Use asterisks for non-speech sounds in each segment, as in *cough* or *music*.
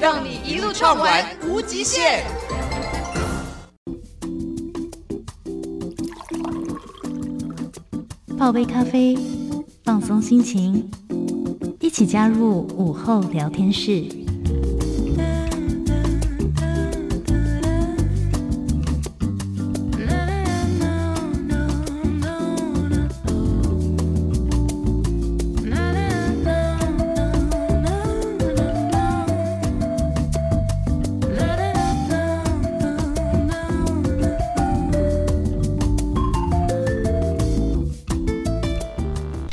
让你一路畅玩无极限。泡杯咖啡，放松心情，一起加入午后聊天室。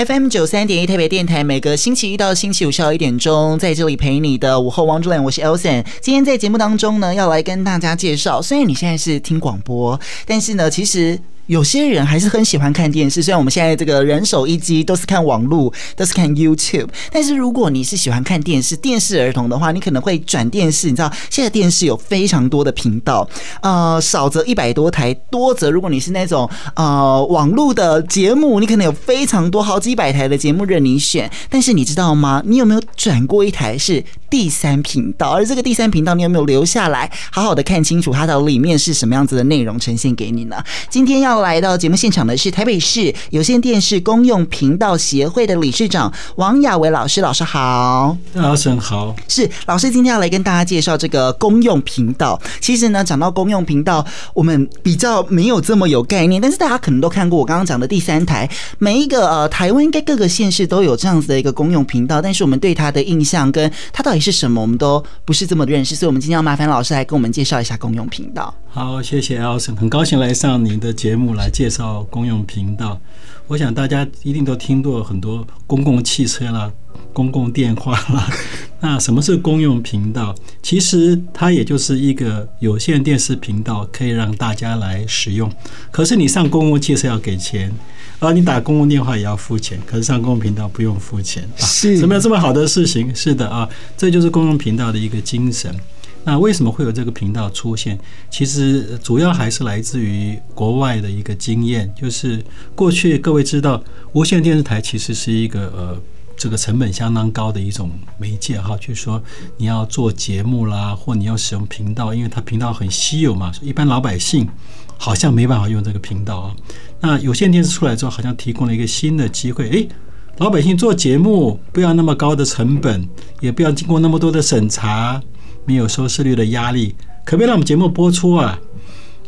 FM 九三点一台北电台，每个星期一到星期五下午一点钟，在这里陪你的午后王主任我是 Elson。今天在节目当中呢，要来跟大家介绍，虽然你现在是听广播，但是呢，其实。有些人还是很喜欢看电视，虽然我们现在这个人手一机都是看网络，都是看 YouTube，但是如果你是喜欢看电视、电视儿童的话，你可能会转电视。你知道现在电视有非常多的频道，呃，少则一百多台，多则如果你是那种呃网络的节目，你可能有非常多好几百台的节目任你选。但是你知道吗？你有没有转过一台是第三频道？而这个第三频道，你有没有留下来好好的看清楚它的里面是什么样子的内容呈现给你呢？今天要。来到节目现场的是台北市有线电视公用频道协会的理事长王雅维老师，老师好，老师好，是老师今天要来跟大家介绍这个公用频道。其实呢，讲到公用频道，我们比较没有这么有概念，但是大家可能都看过我刚刚讲的第三台。每一个呃，台湾应该各个县市都有这样子的一个公用频道，但是我们对它的印象跟它到底是什么，我们都不是这么认识。所以，我们今天要麻烦老师来跟我们介绍一下公用频道。好，谢谢阿沈很高兴来上您的节目来介绍公用频道。我想大家一定都听过很多公共汽车啦、公共电话啦。*laughs* 那什么是公用频道？其实它也就是一个有线电视频道，可以让大家来使用。可是你上公共汽车要给钱，啊你打公共电话也要付钱。可是上公共频道不用付钱啊，是？怎么有这么好的事情？是的啊，这就是公用频道的一个精神。那为什么会有这个频道出现？其实主要还是来自于国外的一个经验，就是过去各位知道，无线电视台其实是一个呃这个成本相当高的一种媒介哈，就是说你要做节目啦，或你要使用频道，因为它频道很稀有嘛，一般老百姓好像没办法用这个频道啊。那有线电视出来之后，好像提供了一个新的机会，诶，老百姓做节目不要那么高的成本，也不要经过那么多的审查。没有收视率的压力，可不可以让我们节目播出啊？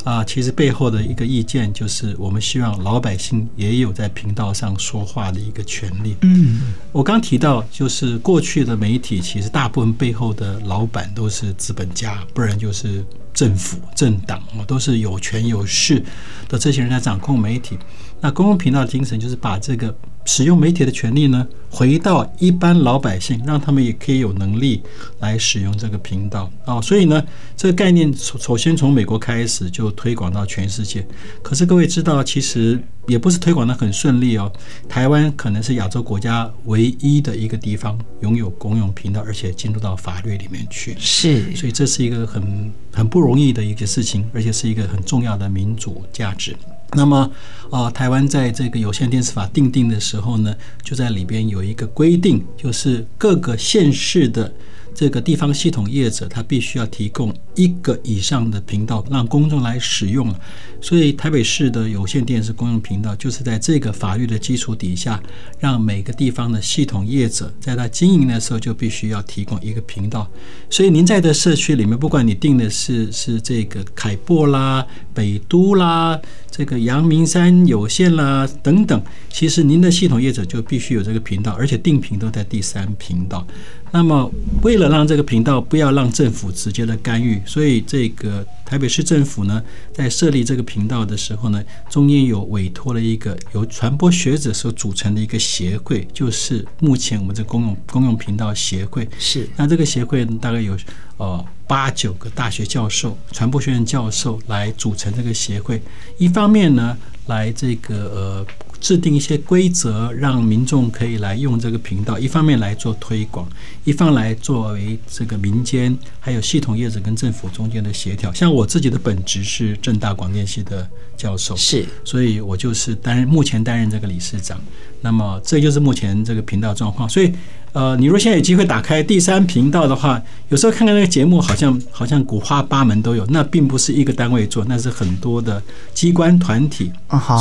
啊，其实背后的一个意见就是，我们希望老百姓也有在频道上说话的一个权利。嗯，我刚提到，就是过去的媒体，其实大部分背后的老板都是资本家，不然就是政府、政党，都是有权有势的这些人在掌控媒体。那公共频道的精神就是把这个。使用媒体的权利呢，回到一般老百姓，让他们也可以有能力来使用这个频道哦。所以呢，这个概念首首先从美国开始就推广到全世界。可是各位知道，其实也不是推广的很顺利哦。台湾可能是亚洲国家唯一的一个地方拥有公用频道，而且进入到法律里面去。是，所以这是一个很很不容易的一个事情，而且是一个很重要的民主价值。那么，呃，台湾在这个有线电视法订定的时候呢，就在里边有一个规定，就是各个县市的。这个地方系统业者，他必须要提供一个以上的频道让公众来使用，所以台北市的有线电视公用频道就是在这个法律的基础底下，让每个地方的系统业者在他经营的时候就必须要提供一个频道。所以您在的社区里面，不管你订的是是这个凯擘啦、北都啦、这个阳明山有限啦等等，其实您的系统业者就必须有这个频道，而且定频都在第三频道。那么，为了让这个频道不要让政府直接的干预，所以这个台北市政府呢，在设立这个频道的时候呢，中间有委托了一个由传播学者所组成的一个协会，就是目前我们这公用公用频道协会。是，那这个协会大概有呃八九个大学教授、传播学院教授来组成这个协会，一方面呢，来这个呃。制定一些规则，让民众可以来用这个频道，一方面来做推广，一方来作为这个民间还有系统业者跟政府中间的协调。像我自己的本职是正大广电系的教授，是，所以我就是担任目前担任这个理事长。那么这就是目前这个频道状况。所以，呃，你如果现在有机会打开第三频道的话，有时候看看那个节目，好像好像五花八门都有。那并不是一个单位做，那是很多的机关团体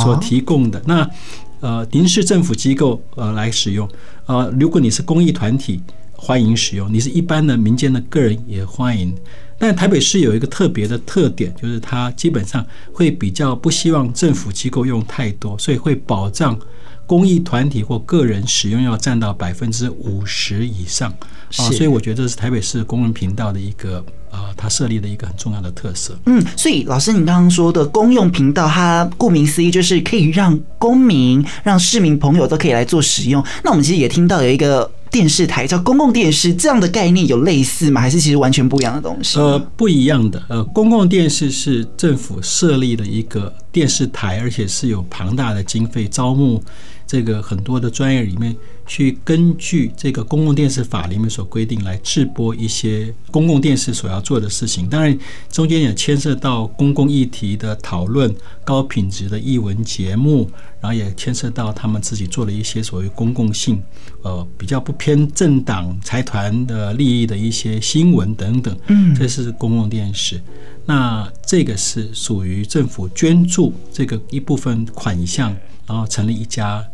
所提供的。那呃，您是政府机构呃来使用，呃，如果你是公益团体，欢迎使用；你是一般的民间的个人也欢迎。但台北市有一个特别的特点，就是它基本上会比较不希望政府机构用太多，所以会保障。公益团体或个人使用要占到百分之五十以上啊，所以我觉得这是台北市公用频道的一个啊，它设立的一个很重要的特色。嗯，所以老师，你刚刚说的公用频道，它顾名思义就是可以让公民、让市民朋友都可以来做使用。那我们其实也听到有一个电视台叫公共电视，这样的概念有类似吗？还是其实完全不一样的东西？呃，不一样的。呃，公共电视是政府设立的一个电视台，而且是有庞大的经费招募。这个很多的专业里面，去根据这个公共电视法里面所规定来制播一些公共电视所要做的事情。当然，中间也牵涉到公共议题的讨论、高品质的译文节目，然后也牵涉到他们自己做了一些所谓公共性，呃，比较不偏政党财团的利益的一些新闻等等。嗯，这是公共电视。那这个是属于政府捐助这个一部分款项，然后成立一家。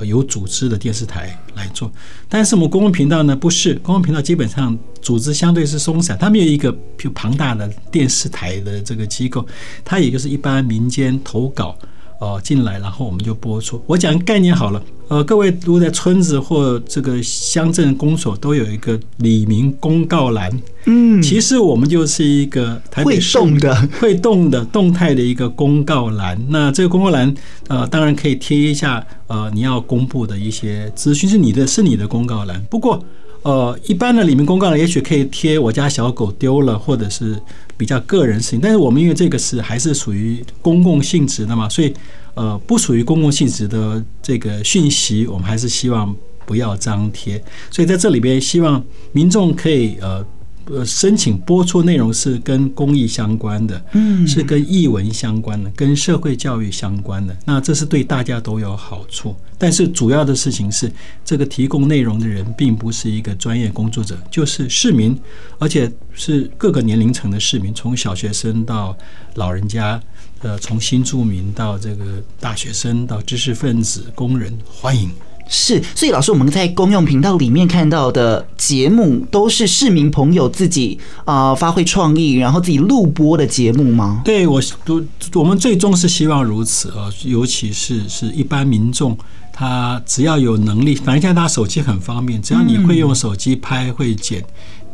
有组织的电视台来做，但是我们公共频道呢，不是公共频道，基本上组织相对是松散，它没有一个比较庞大的电视台的这个机构，它也就是一般民间投稿。哦，进来，然后我们就播出。我讲概念好了，呃，各位如果在村子或这个乡镇公所都有一个李明公告栏，嗯，其实我们就是一个台北市会动的、*laughs* 会动的动态的一个公告栏。那这个公告栏，呃，当然可以贴一下，呃，你要公布的一些资讯是你的，是你的公告栏。不过，呃，一般的里面公告呢也许可以贴我家小狗丢了，或者是。比较个人事情，但是我们因为这个是还是属于公共性质的嘛，所以呃不属于公共性质的这个讯息，我们还是希望不要张贴。所以在这里边，希望民众可以呃。呃，申请播出内容是跟公益相关的，嗯，是跟译文相关的，跟社会教育相关的。那这是对大家都有好处。但是主要的事情是，这个提供内容的人并不是一个专业工作者，就是市民，而且是各个年龄层的市民，从小学生到老人家，呃，从新住民到这个大学生到知识分子、工人，欢迎。是，所以老师，我们在公用频道里面看到的节目，都是市民朋友自己啊、呃、发挥创意，然后自己录播的节目吗？对，我都我们最终是希望如此啊，尤其是是一般民众，他只要有能力，反正现在他手机很方便，只要你会用手机拍会剪。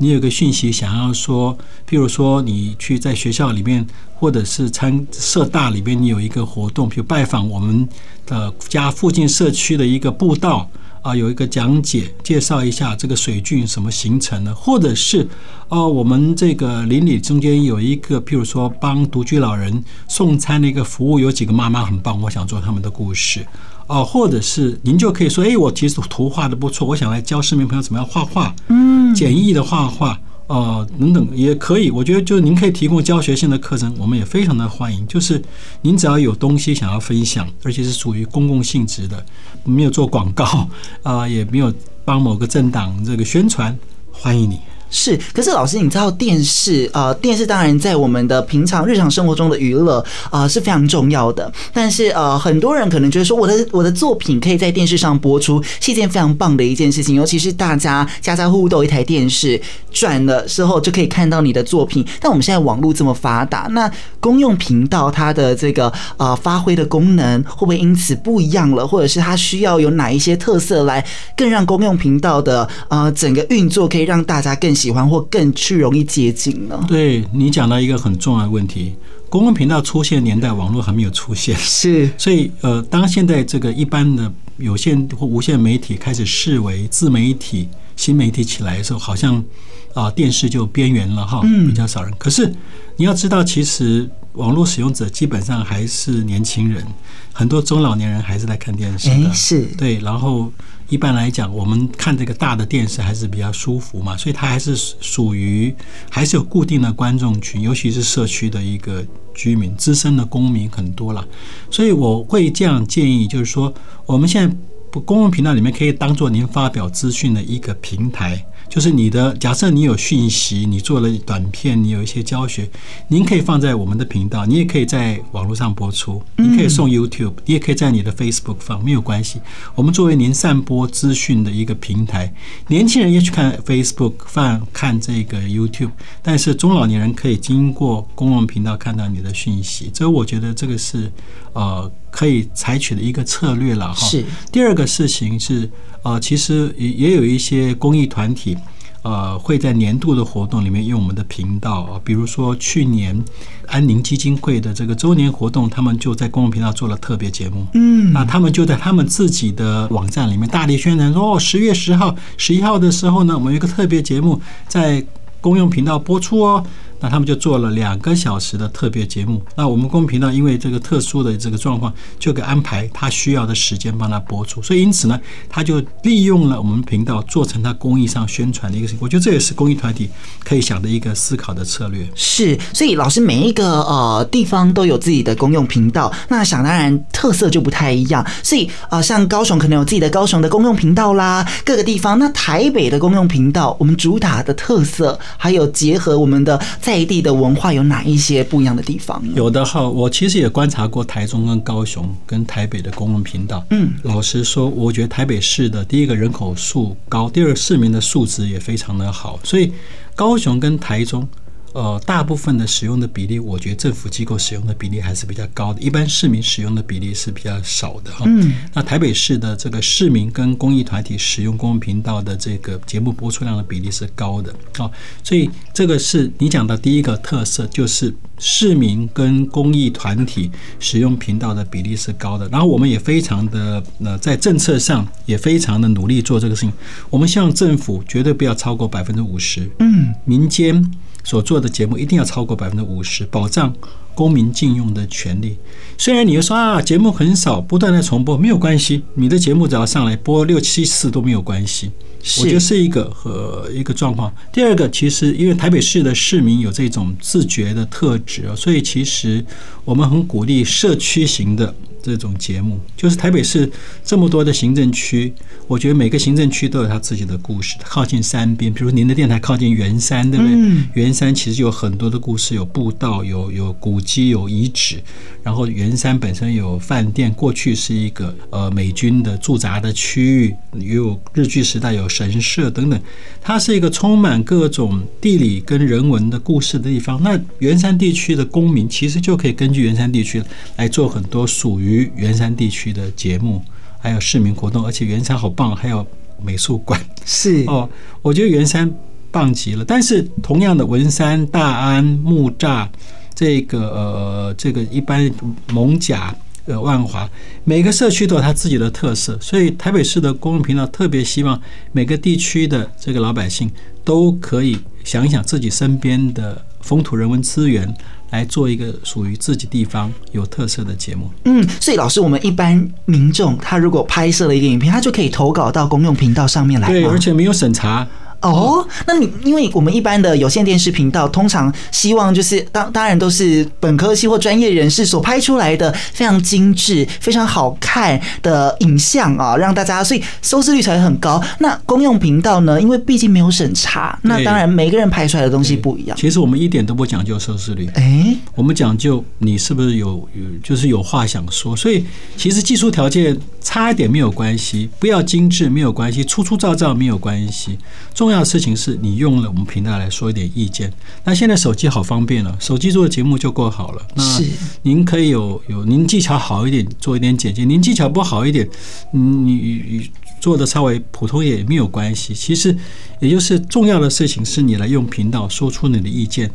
你有个讯息想要说，譬如说你去在学校里面，或者是参社大里边，你有一个活动，譬如拜访我们的家附近社区的一个步道啊，有一个讲解，介绍一下这个水郡什么形成的，或者是哦，我们这个邻里中间有一个，譬如说帮独居老人送餐的一个服务，有几个妈妈很棒，我想做他们的故事。哦，或者是您就可以说，哎，我其实图画的不错，我想来教市民朋友怎么样画画，嗯，简易的画画，呃，等等也可以。我觉得就是您可以提供教学性的课程，我们也非常的欢迎。就是您只要有东西想要分享，而且是属于公共性质的，没有做广告，*laughs* 啊、呃，也没有帮某个政党这个宣传，欢迎你。是，可是老师，你知道电视啊、呃，电视当然在我们的平常日常生活中的娱乐啊是非常重要的。但是呃，很多人可能觉得说，我的我的作品可以在电视上播出，是一件非常棒的一件事情。尤其是大家家家户户都有一台电视，转了时候就可以看到你的作品。但我们现在网络这么发达，那公用频道它的这个呃发挥的功能会不会因此不一样了，或者是它需要有哪一些特色来更让公用频道的呃整个运作可以让大家更喜欢或更去容易接近呢？对，你讲到一个很重要的问题。公共频道出现年代，网络还没有出现，是，所以呃，当现在这个一般的有线或无线媒体开始视为自媒体、新媒体起来的时候，好像啊电视就边缘了哈，比较少人。可是你要知道，其实网络使用者基本上还是年轻人，很多中老年人还是在看电视的，是对，然后。一般来讲，我们看这个大的电视还是比较舒服嘛，所以它还是属于还是有固定的观众群，尤其是社区的一个居民、资深的公民很多了，所以我会这样建议，就是说我们现在不公共频道里面可以当做您发表资讯的一个平台。就是你的，假设你有讯息，你做了短片，你有一些教学，您可以放在我们的频道，你也可以在网络上播出，你可以送 YouTube，你也可以在你的 Facebook 放，没有关系。我们作为您散播资讯的一个平台，年轻人也去看 Facebook 放看这个 YouTube，但是中老年人可以经过公共频道看到你的讯息，所以我觉得这个是呃可以采取的一个策略了哈。是。第二个事情是。呃，其实也也有一些公益团体，呃，会在年度的活动里面用我们的频道啊，比如说去年安宁基金会的这个周年活动，他们就在公共频道做了特别节目。嗯，那他们就在他们自己的网站里面大力宣传说，哦，十月十号、十一号的时候呢，我们有一个特别节目在公用频道播出哦。那他们就做了两个小时的特别节目。那我们公频道因为这个特殊的这个状况，就给安排他需要的时间帮他播出。所以因此呢，他就利用了我们频道做成他公益上宣传的一个事情。我觉得这也是公益团体可以想的一个思考的策略。是，所以老师每一个呃地方都有自己的公用频道，那想当然特色就不太一样。所以啊、呃，像高雄可能有自己的高雄的公用频道啦，各个地方。那台北的公用频道，我们主打的特色，还有结合我们的。地的文化有哪一些不一样的地方？有的哈，我其实也观察过台中跟高雄跟台北的公共频道。嗯，老实说，我觉得台北市的第一个人口数高，第二市民的素质也非常的好，所以高雄跟台中。呃，大部分的使用的比例，我觉得政府机构使用的比例还是比较高的，一般市民使用的比例是比较少的哈。嗯，那台北市的这个市民跟公益团体使用公共频道的这个节目播出量的比例是高的啊，所以这个是你讲的第一个特色，就是市民跟公益团体使用频道的比例是高的。然后我们也非常的呃，在政策上也非常的努力做这个事情。我们希望政府绝对不要超过百分之五十，嗯，民间。所做的节目一定要超过百分之五十，保障公民禁用的权利。虽然你又说啊，节目很少，不断的重播，没有关系，你的节目只要上来播六七次都没有关系。我觉得是一个和一个状况。第二个，其实因为台北市的市民有这种自觉的特质，所以其实我们很鼓励社区型的。这种节目就是台北市这么多的行政区，我觉得每个行政区都有它自己的故事。靠近山边，比如您的电台靠近圆山，对不对？圆山其实有很多的故事，有步道，有有古迹，有遗址。然后圆山本身有饭店，过去是一个呃美军的驻扎的区域，也有日据时代有神社等等。它是一个充满各种地理跟人文的故事的地方。那圆山地区的公民其实就可以根据圆山地区来做很多属于。于圆山地区的节目，还有市民活动，而且圆山好棒，还有美术馆，是 *laughs* 哦，我觉得圆山棒极了。但是同样的，文山、大安、木栅，这个呃，这个一般蒙甲、呃万华，每个社区都有它自己的特色，所以台北市的公共频道特别希望每个地区的这个老百姓都可以想一想自己身边的风土人文资源。来做一个属于自己地方有特色的节目。嗯，所以老师，我们一般民众他如果拍摄了一个影片，他就可以投稿到公用频道上面来。对，而且没有审查。哦，那你因为我们一般的有线电视频道，通常希望就是当当然都是本科系或专业人士所拍出来的非常精致、非常好看的影像啊，让大家所以收视率才会很高。那公用频道呢？因为毕竟没有审查，那当然每个人拍出来的东西不一样。其实我们一点都不讲究收视率，哎，我们讲究你是不是有有就是有话想说。所以其实技术条件差一点没有关系，不要精致没有关系，粗粗糙糙没有关系。重要的事情是你用了我们频道来说一点意见。那现在手机好方便了，手机做的节目就够好了。那您可以有有您技巧好一点，做一点简介；您技巧不好一点，你你做的稍微普通也没有关系。其实，也就是重要的事情是你来用频道说出你的意见。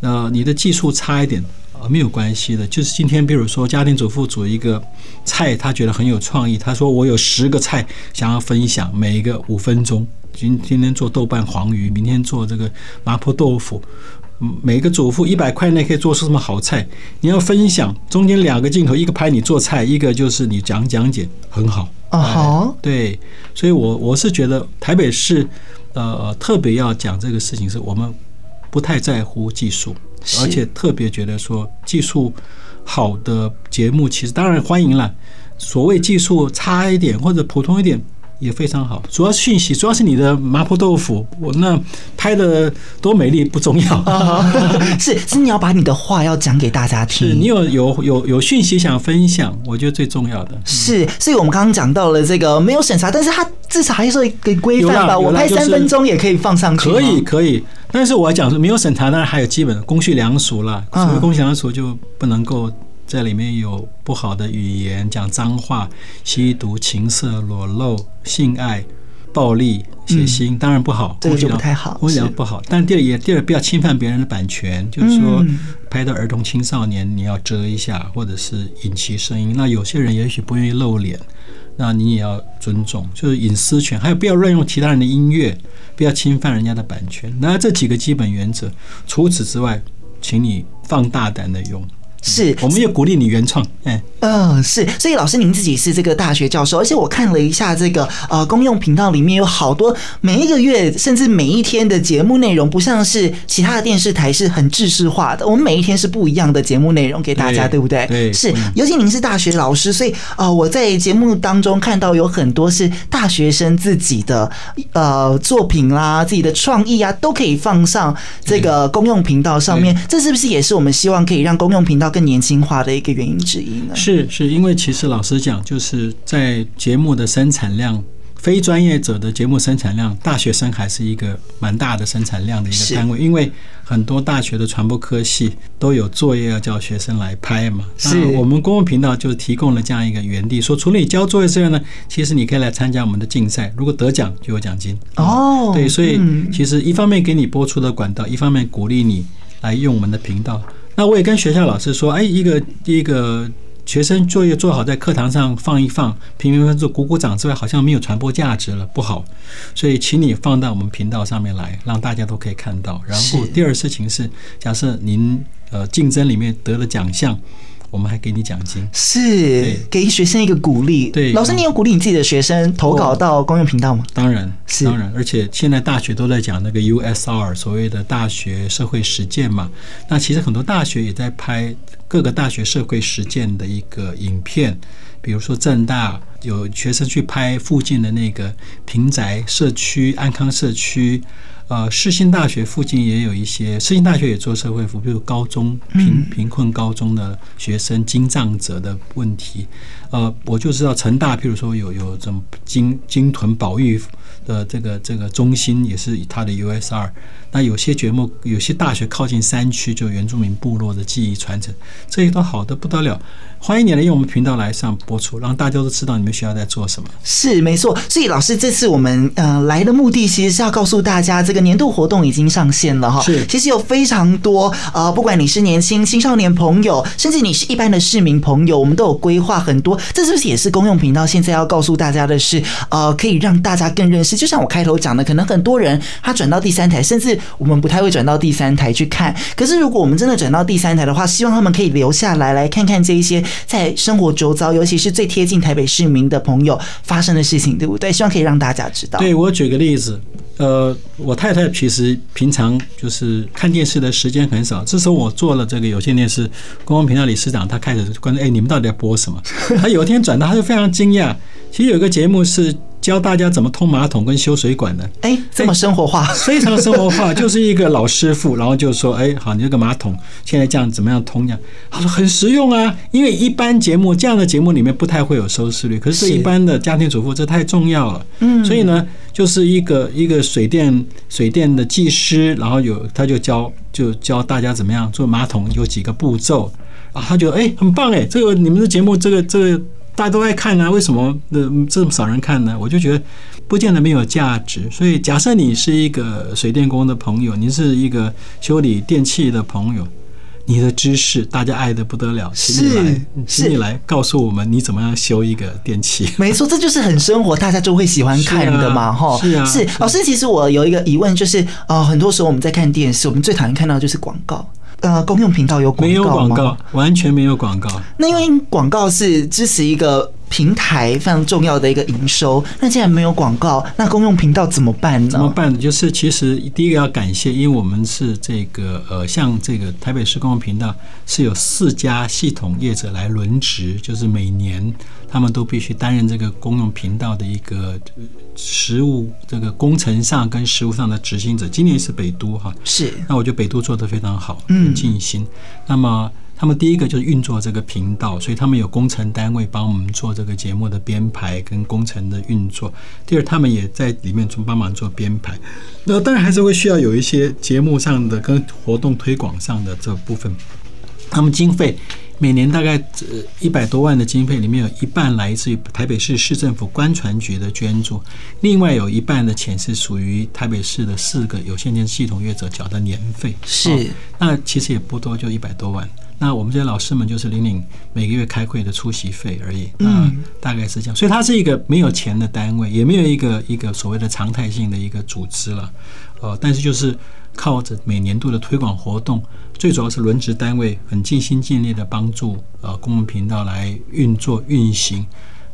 呃，你的技术差一点。呃，没有关系的，就是今天，比如说家庭主妇煮一个菜，他觉得很有创意。他说：“我有十个菜想要分享，每一个五分钟。今今天做豆瓣黄鱼，明天做这个麻婆豆腐。每个主妇一百块内可以做出什么好菜？你要分享，中间两个镜头，一个拍你做菜，一个就是你讲讲解，很好。啊好，对，所以我我是觉得台北市呃特别要讲这个事情，是我们不太在乎技术。”而且特别觉得说技术好的节目，其实当然欢迎了。所谓技术差一点或者普通一点也非常好。主要是讯息，主要是你的麻婆豆腐，我那拍的多美丽不重要。是 *laughs* 是，你要把你的话要讲给大家听。是你有有有有讯息想分享，我觉得最重要的。是，所以我们刚刚讲到了这个没有审查，但是它至少还是一个规范吧？我拍三分钟也可以放上去。可以可以。但是我要讲说，没有审查，当然还有基本的公序良俗了。所谓公序良俗，就不能够在里面有不好的语言，讲脏话、吸毒、情色、裸露、性爱、暴力、血腥，当然不好。这个就不太好，公序良俗不好。但第二也第二，不要侵犯别人的版权，就是说拍到儿童青少年，你要遮一下，或者是隐其声音。那有些人也许不愿意露脸。那你也要尊重，就是隐私权，还有不要乱用其他人的音乐，不要侵犯人家的版权。那这几个基本原则，除此之外，请你放大胆的用。是，我们也鼓励你原创。哎，嗯，是。所以老师您自己是这个大学教授，而且我看了一下这个呃公用频道里面有好多每一个月甚至每一天的节目内容，不像是其他的电视台是很制式化的。我们每一天是不一样的节目内容给大家，对，对不对？对，是。尤其您是大学老师，所以呃我在节目当中看到有很多是大学生自己的呃作品啦、自己的创意啊，都可以放上这个公用频道上面。这是不是也是我们希望可以让公用频道更年轻化的一个原因之一呢？是，是因为其实老实讲，就是在节目的生产量，非专业者的节目生产量，大学生还是一个蛮大的生产量的一个单位。因为很多大学的传播科系都有作业要叫学生来拍嘛。是，我们公共频道就提供了这样一个园地，说除了你交作业之外呢，其实你可以来参加我们的竞赛，如果得奖就有奖金。哦，对，所以其实一方面给你播出的管道，一方面鼓励你来用我们的频道。那我也跟学校老师说，哎，一个一个学生作业做好，在课堂上放一放，评评分做鼓鼓掌之外，好像没有传播价值了，不好。所以，请你放到我们频道上面来，让大家都可以看到。然后，第二事情是，假设您呃竞争里面得了奖项。我们还给你奖金，是给学生一个鼓励。对，老师，你有鼓励你自己的学生投稿到公用频道吗？当然，是当然。而且现在大学都在讲那个 USR，所谓的大学社会实践嘛。那其实很多大学也在拍各个大学社会实践的一个影片，比如说正大有学生去拍附近的那个平宅社区、安康社区。呃，世新大学附近也有一些，世新大学也做社会服务，比如高中贫贫困高中的学生经障者的问题。呃，我就知道成大，譬如说有有这种鲸鲸豚保育的这个这个中心，也是以它的 USR。那有些节目，有些大学靠近山区，就原住民部落的记忆传承，这些都好的不得了。欢迎你来用我们频道来上播出，让大家都知道你们学校在做什么。是没错，所以老师这次我们呃来的目的，其实是要告诉大家，这个年度活动已经上线了哈。是，其实有非常多呃，不管你是年轻青少年朋友，甚至你是一般的市民朋友，我们都有规划很多。这是不是也是公用频道现在要告诉大家的是，呃，可以让大家更认识？就像我开头讲的，可能很多人他转到第三台，甚至我们不太会转到第三台去看。可是如果我们真的转到第三台的话，希望他们可以留下来，来看看这一些在生活周遭，尤其是最贴近台北市民的朋友发生的事情，对不对？希望可以让大家知道。对，我举个例子，呃，我太太其实平常就是看电视的时间很少。自从我做了这个有线电视公共频道理事长，她开始关注，哎，你们到底在播什么？她有一天转到，她就非常惊讶。其实有个节目是。教大家怎么通马桶跟修水管的。哎，这么生活化，*laughs* 非常生活化，*laughs* 就是一个老师傅，然后就说：“哎，好，你这个马桶现在这样怎么样通？”呀他说很实用啊，因为一般节目这样的节目里面不太会有收视率，可是对一般的家庭主妇这太重要了。嗯，所以呢，就是一个一个水电水电的技师，然后有他就教就教大家怎么样做马桶，有几个步骤啊，他觉得哎很棒哎，这个你们的节目这个这个。大家都爱看啊，为什么这么少人看呢？我就觉得不见得没有价值。所以，假设你是一个水电工的朋友，你是一个修理电器的朋友，你的知识大家爱的不得了，请你来，请你来告诉我们你怎么样修一个电器。没错，这就是很生活，大家就会喜欢看的嘛，*laughs* 哈。是啊，是老师。其实我有一个疑问，就是呃，很多时候我们在看电视，我们最讨厌看到的就是广告。呃，公用频道有广告吗？没有广告，完全没有广告。那因为广告是支持一个平台非常重要的一个营收。那既然没有广告，那公用频道怎么办呢？怎么办？就是其实第一个要感谢，因为我们是这个呃，像这个台北市公用频道是有四家系统业者来轮值，就是每年他们都必须担任这个公用频道的一个。实务这个工程上跟实务上的执行者，今年是北都哈，是。那我觉得北都做得非常好，很尽心。那么他们第一个就是运作这个频道，所以他们有工程单位帮我们做这个节目的编排跟工程的运作。第二，他们也在里面从帮忙做编排。那当然还是会需要有一些节目上的跟活动推广上的这部分，他们经费。每年大概呃一百多万的经费里面有一半来自于台北市市政府观传局的捐助，另外有一半的钱是属于台北市的四个有线电视系统业者缴的年费。是，那其实也不多，就一百多万。那我们这些老师们就是领领每个月开会的出席费而已。嗯，大概是这样。所以它是一个没有钱的单位，也没有一个一个所谓的常态性的一个组织了。呃，但是就是。靠着每年度的推广活动，最主要是轮值单位很尽心尽力的帮助呃公共频道来运作运行，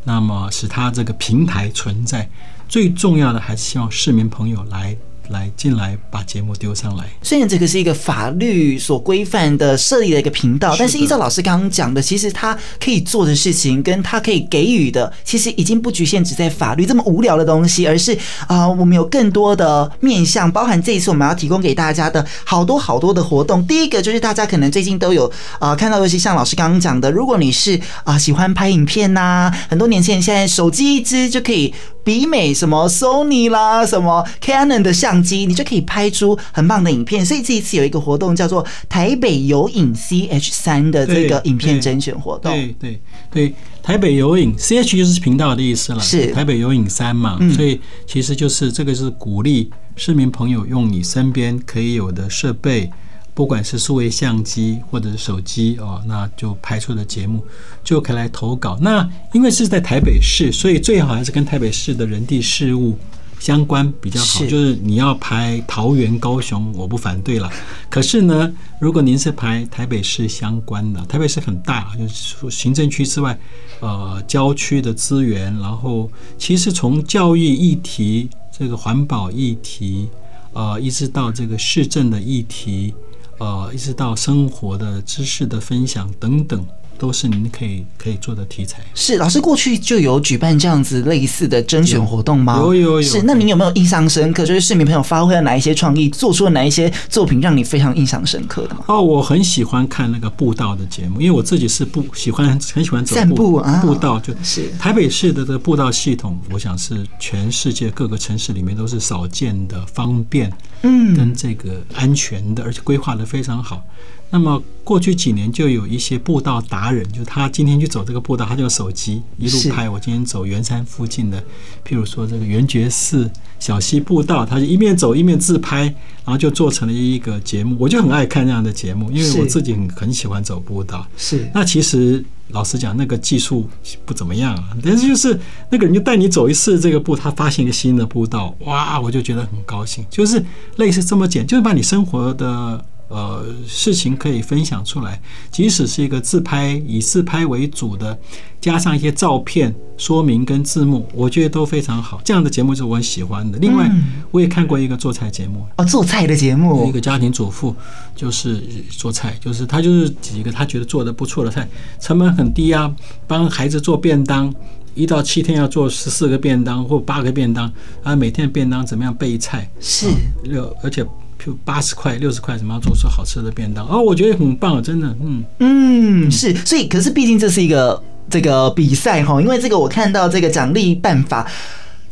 那么使它这个平台存在，最重要的还是希望市民朋友来。来进来把节目丢上来。虽然这个是一个法律所规范的设立的一个频道，但是依照老师刚刚讲的，其实他可以做的事情，跟他可以给予的，其实已经不局限只在法律这么无聊的东西，而是啊、呃，我们有更多的面向，包含这一次我们要提供给大家的好多好多的活动。第一个就是大家可能最近都有啊、呃、看到，尤其像老师刚刚讲的，如果你是啊、呃、喜欢拍影片呐、啊，很多年轻人现在手机一支就可以比美什么 Sony 啦，什么 Canon 的相。相机，你就可以拍出很棒的影片。所以这一次有一个活动叫做台北有影 CH 三的这个影片甄选活动。对对对，对，台北有影 CH 就是频道的意思了，是台北有影三嘛。所以其实就是这个是鼓励市民朋友用你身边可以有的设备，不管是数位相机或者是手机哦，那就拍出的节目就可以来投稿。那因为是在台北市，所以最好还是跟台北市的人地事务。相关比较好，就是你要拍桃园、高雄，我不反对了。可是呢，如果您是拍台北市相关的，台北市很大，就是行政区之外，呃，郊区的资源，然后其实从教育议题、这个环保议题，呃，一直到这个市政的议题，呃，一直到生活的知识的分享等等。都是您可以可以做的题材。是老师过去就有举办这样子类似的甄选活动吗？有有有。是，那您有没有印象深刻？就是市民朋友发挥了哪一些创意，做出了哪一些作品，让你非常印象深刻的吗？哦，我很喜欢看那个步道的节目，因为我自己是不喜欢很喜欢走步散步啊，步道就是台北市的这个步道系统，我想是全世界各个城市里面都是少见的方便，嗯，跟这个安全的，而且规划的非常好。那么过去几年就有一些步道达人，就是他今天去走这个步道，他就手机一路拍。我今天走圆山附近的，譬如说这个圆觉寺小溪步道，他就一面走一面自拍，然后就做成了一个节目。我就很爱看这样的节目，因为我自己很很喜欢走步道。是。那其实老实讲，那个技术不怎么样啊，但是就是那个人就带你走一次这个步，他发现一个新的步道，哇，我就觉得很高兴。就是类似这么简，就是把你生活的。呃，事情可以分享出来，即使是一个自拍，以自拍为主的，加上一些照片说明跟字幕，我觉得都非常好。这样的节目是我很喜欢的。另外，我也看过一个做菜节目哦，做菜的节目，一个家庭主妇就是做菜，就是他就是几个他觉得做的不错的菜，成本很低啊，帮孩子做便当。一到七天要做十四个便当或八个便当，啊，每天便当怎么样备菜是六，而且就八十块六十块怎么样做出好吃的便当？哦，我觉得很棒，真的，嗯嗯，是，所以可是毕竟这是一个这个比赛哈，因为这个我看到这个奖励办法。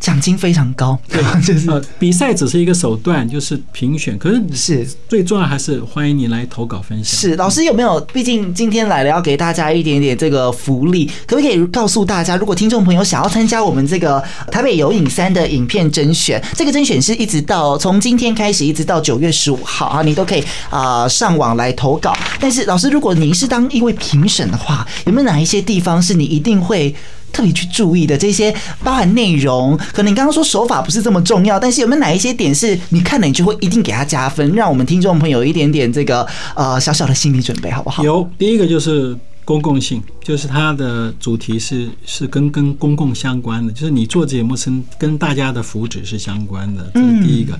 奖金非常高，对，*laughs* 就是呃，比赛只是一个手段，就是评选。可是是最重要，还是欢迎你来投稿分享。是老师有没有？毕竟今天来了，要给大家一点点这个福利，可不可以告诉大家，如果听众朋友想要参加我们这个台北有影三的影片甄选，这个甄选是一直到从今天开始，一直到九月十五号啊，你都可以啊上网来投稿。但是老师，如果您是当一位评审的话，有没有哪一些地方是你一定会？特别去注意的这些包含内容，可能你刚刚说手法不是这么重要，但是有没有哪一些点是你看了你就会一定给他加分，让我们听众朋友有一点点这个呃小小的心理准备，好不好？有，第一个就是公共性，就是它的主题是是跟跟公共相关的，就是你做节目是跟大家的福祉是相关的，这是第一个。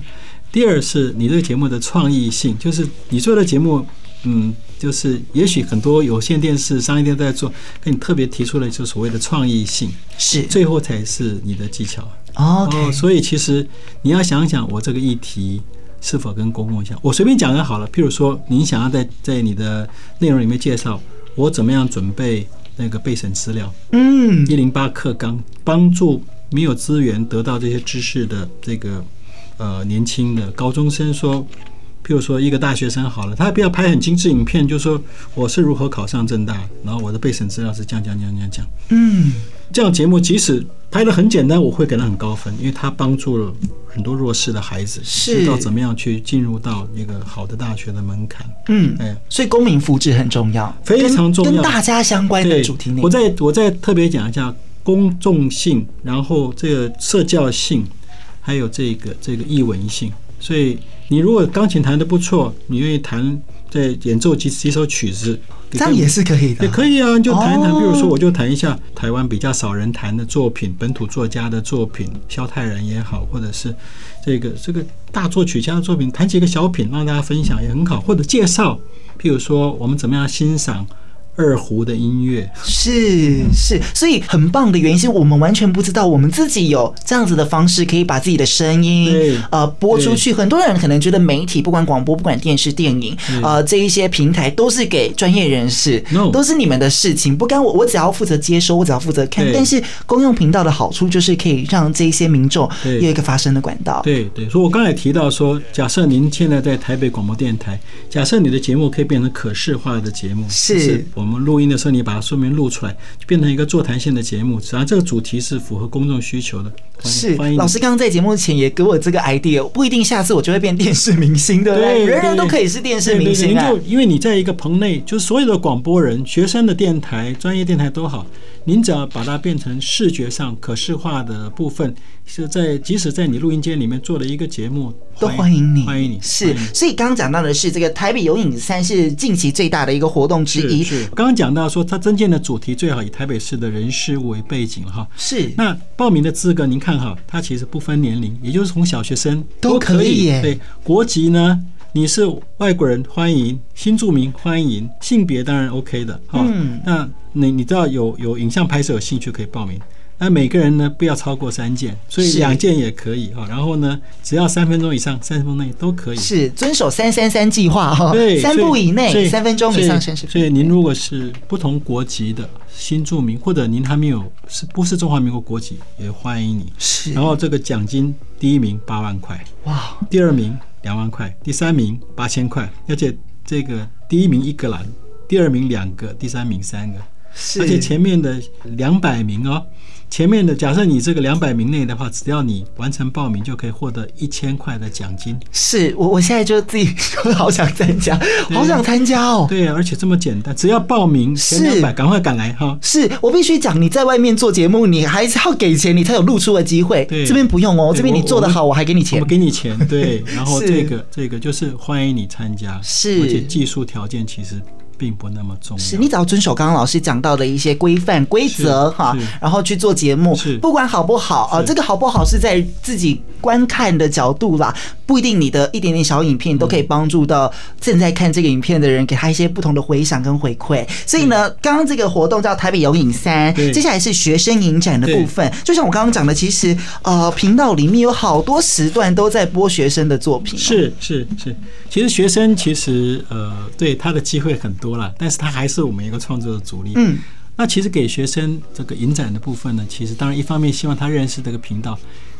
第二是你这个节目的创意性，就是你做的节目。嗯，就是也许很多有线电视、商业电视在做，跟你特别提出了就所谓的创意性，是最后才是你的技巧。哦，所以其实你要想想，我这个议题是否跟公共相。我随便讲个好了，譬如说，你想要在在你的内容里面介绍我怎么样准备那个备审资料，嗯，一零八课纲帮助没有资源得到这些知识的这个呃年轻的高中生说。譬如说，一个大学生好了，他不要拍很精致影片，就说我是如何考上政大，然后我的备审资料是这样这样这样这样讲。嗯，这样节目即使拍的很简单，我会给他很高分，因为他帮助了很多弱势的孩子，知道怎么样去进入到一个好的大学的门槛。嗯，哎，所以公民福祉很重要，非常重要，跟大家相关的主题内容。我再我再特别讲一下公众性，然后这个社教性，还有这个这个译文性，所以。你如果钢琴弹得不错，你愿意弹在演奏几几首曲子，这样也是可以的，也可以啊，你就弹一弹。比如说，我就弹一下台湾比较少人弹的作品，本土作家的作品，萧泰然也好，或者是这个这个大作曲家的作品，弹几个小品让大家分享也很好，或者介绍，譬如说我们怎么样欣赏。二胡的音乐是是，所以很棒的原因是我们完全不知道我们自己有这样子的方式可以把自己的声音呃播出去。很多人可能觉得媒体不管广播不管电视电影呃这一些平台都是给专业人士，都是你们的事情，不干我，我只要负责接收，我只要负责看。但是公用频道的好处就是可以让这一些民众有一个发声的管道。对对，所以我刚才提到说，假设您现在在台北广播电台，假设你的节目可以变成可视化的节目，是。我们录音的时候，你把它顺便录出来，就变成一个座谈性的节目。只要这个主题是符合公众需求的，是。老师刚刚在节目前也给我这个 idea，不一定下次我就会变电视明星，对不对？人人都可以是电视明星啊。就因为你在一个棚内，就是所有的广播人、学生的电台、专业电台都好，您只要把它变成视觉上可视化的部分，是在即使在你录音间里面做了一个节目，都欢迎你，欢迎你。是。所以刚刚讲到的是这个台北有影三是近期最大的一个活动之一。是。刚刚讲到说，它征件的主题最好以台北市的人事物为背景哈。是。那报名的资格，您看哈，它其实不分年龄，也就是从小学生都可以。对。国籍呢，你是外国人欢迎，新住民欢迎，性别当然 OK 的哈。嗯。那你你知道有有影像拍摄有兴趣可以报名。那每个人呢，不要超过三件，所以两件也可以哈。然后呢，只要三分钟以上，三分钟内都可以。是遵守三三三计划哈。对，三步以内，三分钟以上三十分。所以您如果是不同国籍的新住民，或者您还没有是不是中华民国国籍，也欢迎你。是。然后这个奖金，第一名八万块，哇！第二名两万块，第三名八千块。而且这个第一名一个栏，第二名两个，第三名三个。而且前面的两百名哦。前面的假设你这个两百名内的话，只要你完成报名，就可以获得一千块的奖金。是我，我现在就自己说好想参加，好想参加哦。对啊，而且这么简单，只要报名前两百，赶快赶来哈。是我必须讲，你在外面做节目，你还是要给钱，你才有露出的机会。对，这边不用哦，这边你做的好，我还给你钱。我给你钱，对。然后这个这个就是欢迎你参加，是，而且技术条件其实。并不那么重要，是你只要遵守刚刚老师讲到的一些规范规则哈，然后去做节目，不管好不好啊，这个好不好是在自己观看的角度啦，不一定你的一点点小影片都可以帮助到正在看这个影片的人，给他一些不同的回响跟回馈。所以呢，刚刚这个活动叫台北有影三，接下来是学生影展的部分。就像我刚刚讲的，其实呃，频道里面有好多时段都在播学生的作品。是是是，其实学生其实呃，对他的机会很多了，但是他还是我们一个创作的主力。嗯。那其实给学生这个影展的部分呢，其实当然一方面希望他认识这个频道，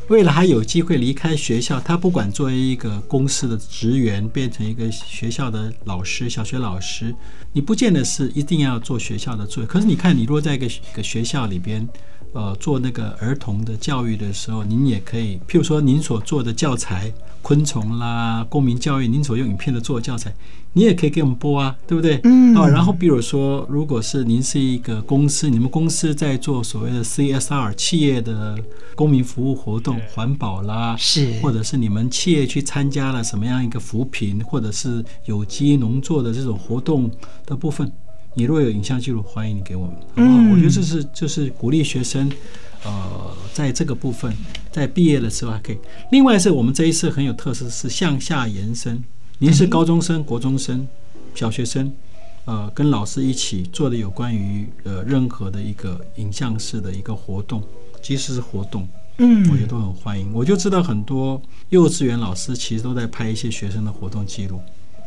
为了他有机会离开学校，他不管作为一个公司的职员，变成一个学校的老师，小学老师，你不见得是一定要做学校的作业。可是你看，你如果在一个一个学校里边，呃，做那个儿童的教育的时候，您也可以，譬如说您所做的教材，昆虫啦、公民教育，您所用影片的做的教材。你也可以给我们播啊，对不对？嗯。啊，然后比如说，如果是您是一个公司，你们公司在做所谓的 CSR 企业的公民服务活动，环保啦，是，或者是你们企业去参加了什么样一个扶贫，或者是有机农作的这种活动的部分，你如果有影像记录，欢迎你给我们，好不好？我觉得这是就是鼓励学生，呃，在这个部分，在毕业的时候还可以。另外是我们这一次很有特色，是向下延伸。您是高中生、国中生、小学生，呃，跟老师一起做的有关于呃任何的一个影像式的一个活动，即使是活动，嗯，我觉得都很欢迎。我就知道很多幼稚园老师其实都在拍一些学生的活动记录，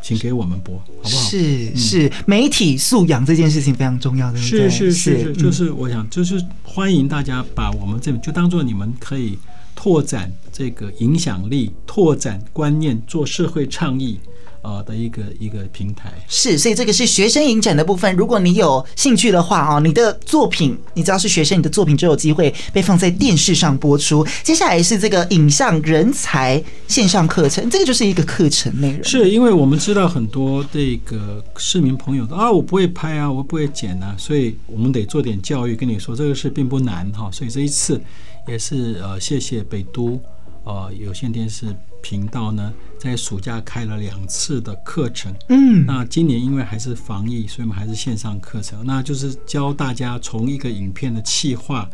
请给我们播，好不好？是是，媒体素养这件事情非常重要的，是是是是，就是我想就是欢迎大家把我们这就当做你们可以。拓展这个影响力，拓展观念，做社会倡议啊的一个一个平台。是，所以这个是学生影展的部分。如果你有兴趣的话啊，你的作品，你只要是学生，你的作品就有机会被放在电视上播出。接下来是这个影像人才线上课程，这个就是一个课程内容。是因为我们知道很多这个市民朋友啊，我不会拍啊，我不会剪啊，所以我们得做点教育，跟你说这个事并不难哈。所以这一次。也是呃，谢谢北都呃有线电视频道呢，在暑假开了两次的课程。嗯，那今年因为还是防疫，所以我们还是线上课程。那就是教大家从一个影片的企划、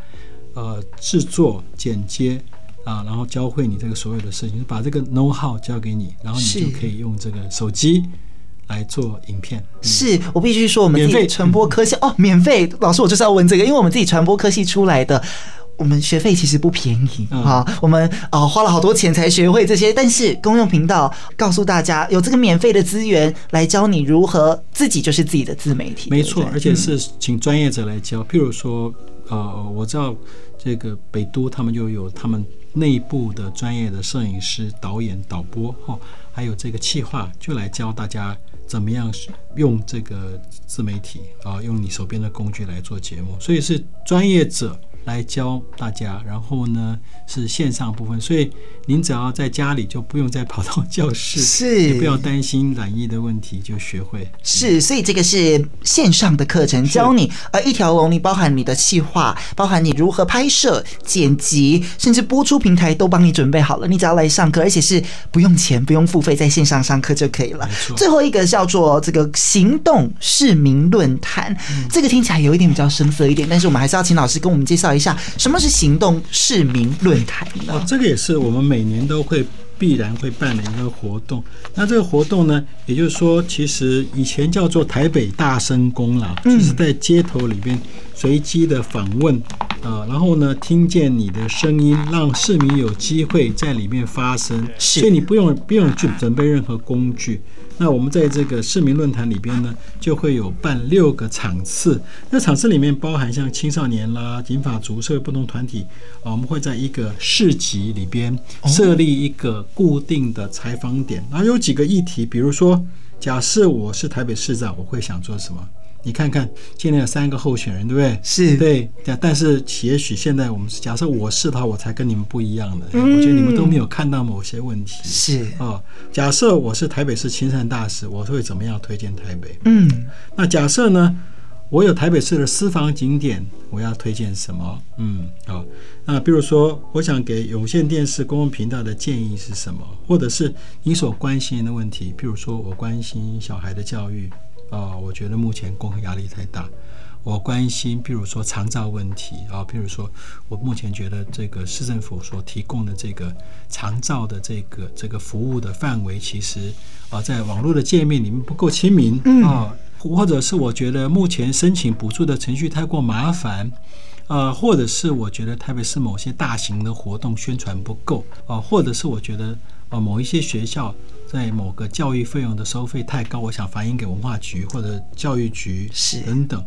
呃制作、剪接啊，然后教会你这个所有的事情，把这个 know how 教给你，然后你就可以用这个手机来做影片。是我必须说，我们自己传播科系哦，免费。老师，我就是要问这个，因为我们自己传播科系出来的。我们学费其实不便宜啊，我们啊花了好多钱才学会这些，但是公用频道告诉大家有这个免费的资源来教你如何自己就是自己的自媒体。没错，而且是请专业者来教。譬如说，呃，我知道这个北都他们就有他们内部的专业的摄影师、导演、导播哈，还有这个企划，就来教大家怎么样用这个自媒体啊，用你手边的工具来做节目，所以是专业者。来教大家，然后呢是线上部分，所以您只要在家里就不用再跑到教室，是也不要担心染疫的问题，就学会。是，所以这个是线上的课程，教你呃一条龙，你包含你的企划，包含你如何拍摄、剪辑，甚至播出平台都帮你准备好了，你只要来上课，而且是不用钱、不用付费，在线上上课就可以了。最后一个叫做这个行动市民论坛，嗯，这个听起来有一点比较生涩一点，但是我们还是要请老师跟我们介绍。一下，什么是行动市民论坛呢？哦，这个也是我们每年都会必然会办的一个活动。那这个活动呢，也就是说，其实以前叫做台北大声公啦，就是在街头里边随机的访问啊，然后呢，听见你的声音，让市民有机会在里面发声，所以你不用不用去准备任何工具。那我们在这个市民论坛里边呢，就会有办六个场次。那场次里面包含像青少年啦、警法族、社会不同团体啊，我们会在一个市集里边设立一个固定的采访点。然后有几个议题，比如说，假设我是台北市长，我会想做什么？你看看，今天有三个候选人，对不对？是对，但是也许现在我们假设我是他，我才跟你们不一样的。嗯，我觉得你们都没有看到某些问题。是啊，假设我是台北市亲善大使，我会怎么样推荐台北？嗯，那假设呢，我有台北市的私房景点，我要推荐什么？嗯，好，那比如说，我想给有线电视公共频道的建议是什么？或者是你所关心的问题，比如说我关心小孩的教育。啊、呃，我觉得目前公压力太大。我关心，比如说长照问题啊，比如说我目前觉得这个市政府所提供的这个长照的这个这个服务的范围，其实啊，在网络的界面里面不够亲民啊，或者是我觉得目前申请补助的程序太过麻烦啊，或者是我觉得特别是某些大型的活动宣传不够啊，或者是我觉得啊某一些学校在某个教育费用的收费太高，我想反映给文化局或者教育局是等等。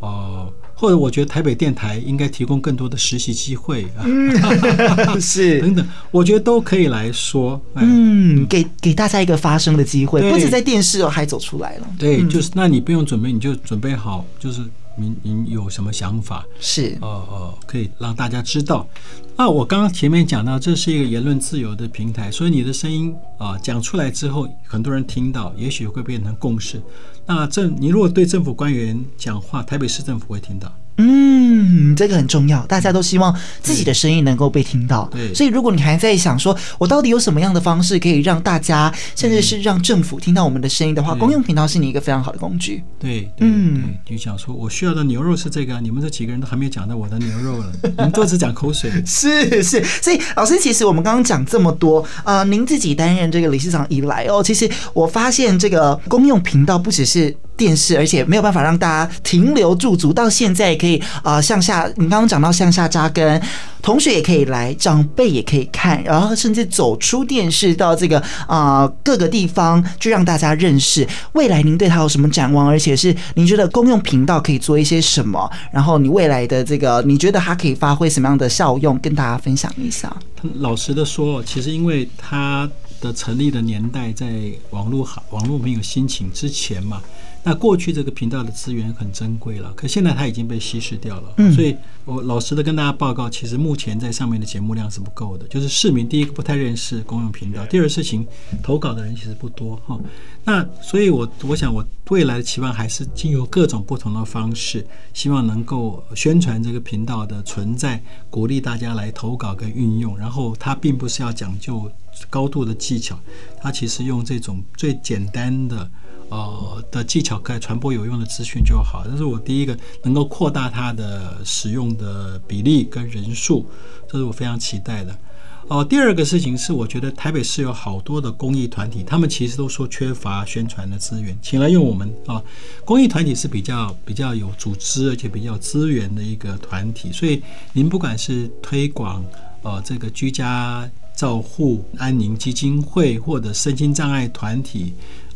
哦，或者我觉得台北电台应该提供更多的实习机会啊，嗯、*laughs* 是等等，我觉得都可以来说，嗯，给给大家一个发声的机会，不止在电视哦，还走出来了。对，就是那你不用准备，你就准备好，就是。您您有什么想法？是哦哦，可以让大家知道。啊，我刚刚前面讲到，这是一个言论自由的平台，所以你的声音啊讲出来之后，很多人听到，也许会变成共识。那政，你如果对政府官员讲话，台北市政府会听到。嗯，这个很重要，大家都希望自己的声音能够被听到。对，所以如果你还在想说，我到底有什么样的方式可以让大家，甚至是让政府听到我们的声音的话，公用频道是你一个非常好的工具。对，对嗯，就想说我需要的牛肉是这个，你们这几个人都还没有讲到我的牛肉了，*laughs* 你们都只讲口水。是是，所以老师，其实我们刚刚讲这么多，呃，您自己担任这个理事长以来哦，其实我发现这个公用频道不只是。电视，而且没有办法让大家停留驻足，到现在可以啊、向下。你刚刚讲到向下扎根，同学也可以来，长辈也可以看，然后甚至走出电视到这个啊、各个地方，就让大家认识未来。您对他有什么展望？而且是您觉得公用频道可以做一些什么？然后你未来的这个，你觉得它可以发挥什么样的效用？跟大家分享一下。老实的说，其实因为它的成立的年代在网络网络没有兴起之前嘛。那过去这个频道的资源很珍贵了，可现在它已经被稀释掉了。嗯，所以我老实的跟大家报告，其实目前在上面的节目量是不够的。就是市民第一个不太认识公用频道，第二事情投稿的人其实不多哈。那所以我我想我未来的期望还是经由各种不同的方式，希望能够宣传这个频道的存在，鼓励大家来投稿跟运用。然后它并不是要讲究高度的技巧，它其实用这种最简单的。呃的技巧可以传播有用的资讯就好，这是我第一个能够扩大它的使用的比例跟人数，这是我非常期待的。哦、呃，第二个事情是，我觉得台北市有好多的公益团体，他们其实都说缺乏宣传的资源，请来用我们啊、呃。公益团体是比较比较有组织而且比较资源的一个团体，所以您不管是推广呃这个居家照护安宁基金会或者身心障碍团体。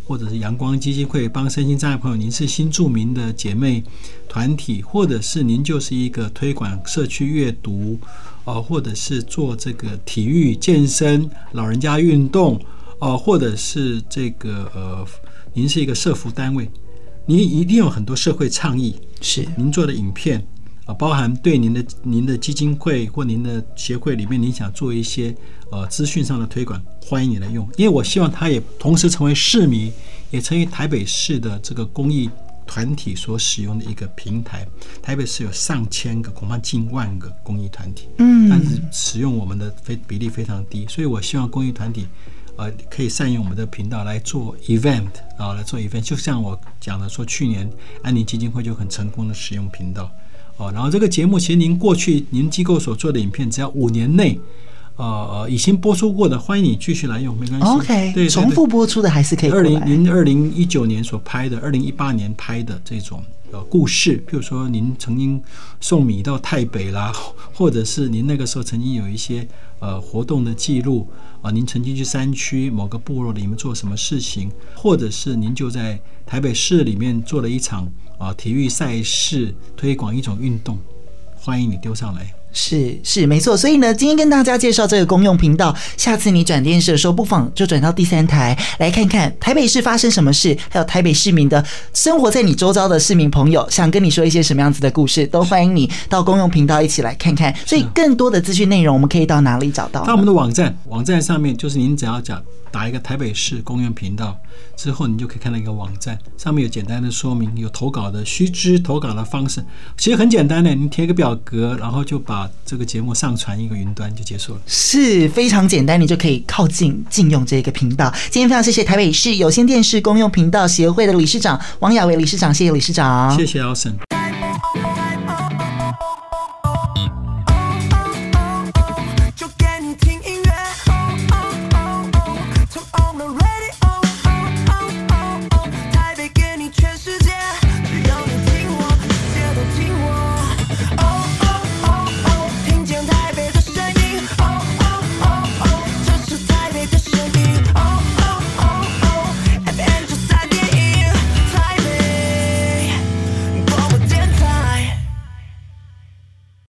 或者是阳光基金会帮身心障碍朋友，您是新著名的姐妹团体，或者是您就是一个推广社区阅读，呃，或者是做这个体育健身、老人家运动，呃，或者是这个呃，您是一个社服单位，您一定有很多社会倡议，是您做的影片。啊，包含对您的您的基金会或您的协会里面，您想做一些呃资讯上的推广，欢迎你来用。因为我希望它也同时成为市民，也成为台北市的这个公益团体所使用的一个平台。台北市有上千个，恐怕近万个公益团体，嗯，但是使用我们的非比例非常低，所以我希望公益团体呃可以善用我们的频道来做 event 啊，来做 event。就像我讲的说，去年安宁基金会就很成功的使用频道。哦，然后这个节目其实您过去您机构所做的影片，只要五年内，呃，已经播出过的，欢迎你继续来用，没关系。OK，对，重复播出的还是可以。二零您二零一九年所拍的，二零一八年拍的这种呃故事，譬如说您曾经送米到台北啦，*laughs* 或者是您那个时候曾经有一些呃活动的记录啊、呃，您曾经去山区某个部落里面做什么事情，或者是您就在台北市里面做了一场。啊，体育赛事推广一种运动，欢迎你丢上来。是是没错，所以呢，今天跟大家介绍这个公用频道，下次你转电视的时候，不妨就转到第三台来看看台北市发生什么事，还有台北市民的生活在你周遭的市民朋友，想跟你说一些什么样子的故事，都欢迎你到公用频道一起来看看。所以更多的资讯内容，我们可以到哪里找到？到我们的网站，网站上面就是您只要讲。打一个台北市公用频道之后，你就可以看到一个网站，上面有简单的说明，有投稿的须知，投稿的方式，其实很简单的，你填一个表格，然后就把这个节目上传一个云端就结束了，是非常简单，你就可以靠近禁用这个频道。今天非常谢谢台北市有线电视公用频道协会的理事长王雅维理事长，谢谢理事长，谢谢。